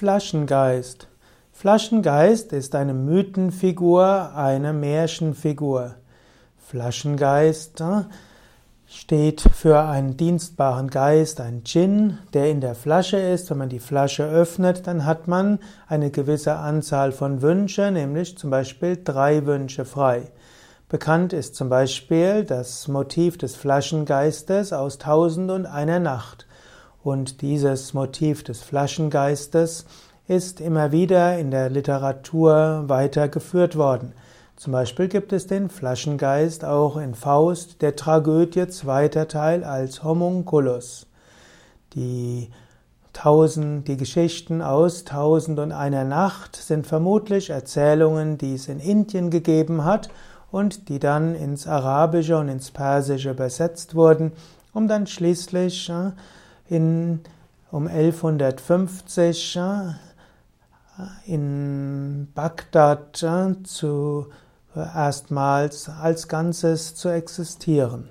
Flaschengeist. Flaschengeist ist eine Mythenfigur, eine Märchenfigur. Flaschengeist äh, steht für einen dienstbaren Geist, ein Djinn, der in der Flasche ist. Wenn man die Flasche öffnet, dann hat man eine gewisse Anzahl von Wünschen, nämlich zum Beispiel drei Wünsche frei. Bekannt ist zum Beispiel das Motiv des Flaschengeistes aus Tausend und einer Nacht. Und dieses Motiv des Flaschengeistes ist immer wieder in der Literatur weitergeführt worden. Zum Beispiel gibt es den Flaschengeist auch in Faust, der Tragödie zweiter Teil als Homunculus. Die Tausend, die Geschichten aus Tausend und einer Nacht sind vermutlich Erzählungen, die es in Indien gegeben hat und die dann ins Arabische und ins Persische übersetzt wurden, um dann schließlich äh, in, um 1150 in Bagdad zu erstmals als Ganzes zu existieren.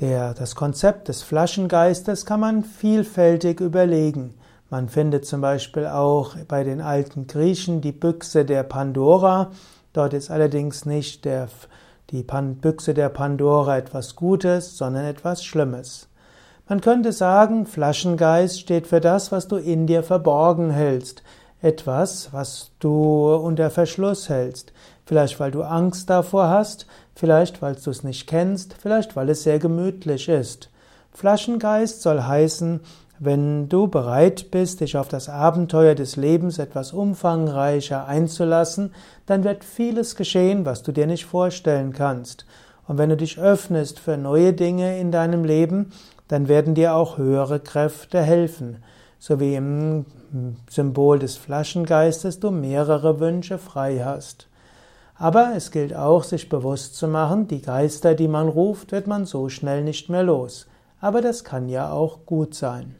Der, das Konzept des Flaschengeistes kann man vielfältig überlegen. Man findet zum Beispiel auch bei den alten Griechen die Büchse der Pandora. Dort ist allerdings nicht der, die Büchse der Pandora etwas Gutes, sondern etwas Schlimmes. Man könnte sagen, Flaschengeist steht für das, was du in dir verborgen hältst, etwas, was du unter Verschluss hältst, vielleicht weil du Angst davor hast, vielleicht weil du es nicht kennst, vielleicht weil es sehr gemütlich ist. Flaschengeist soll heißen, wenn du bereit bist, dich auf das Abenteuer des Lebens etwas umfangreicher einzulassen, dann wird vieles geschehen, was du dir nicht vorstellen kannst. Und wenn du dich öffnest für neue Dinge in deinem Leben, dann werden dir auch höhere Kräfte helfen. So wie im Symbol des Flaschengeistes du mehrere Wünsche frei hast. Aber es gilt auch, sich bewusst zu machen, die Geister, die man ruft, wird man so schnell nicht mehr los. Aber das kann ja auch gut sein.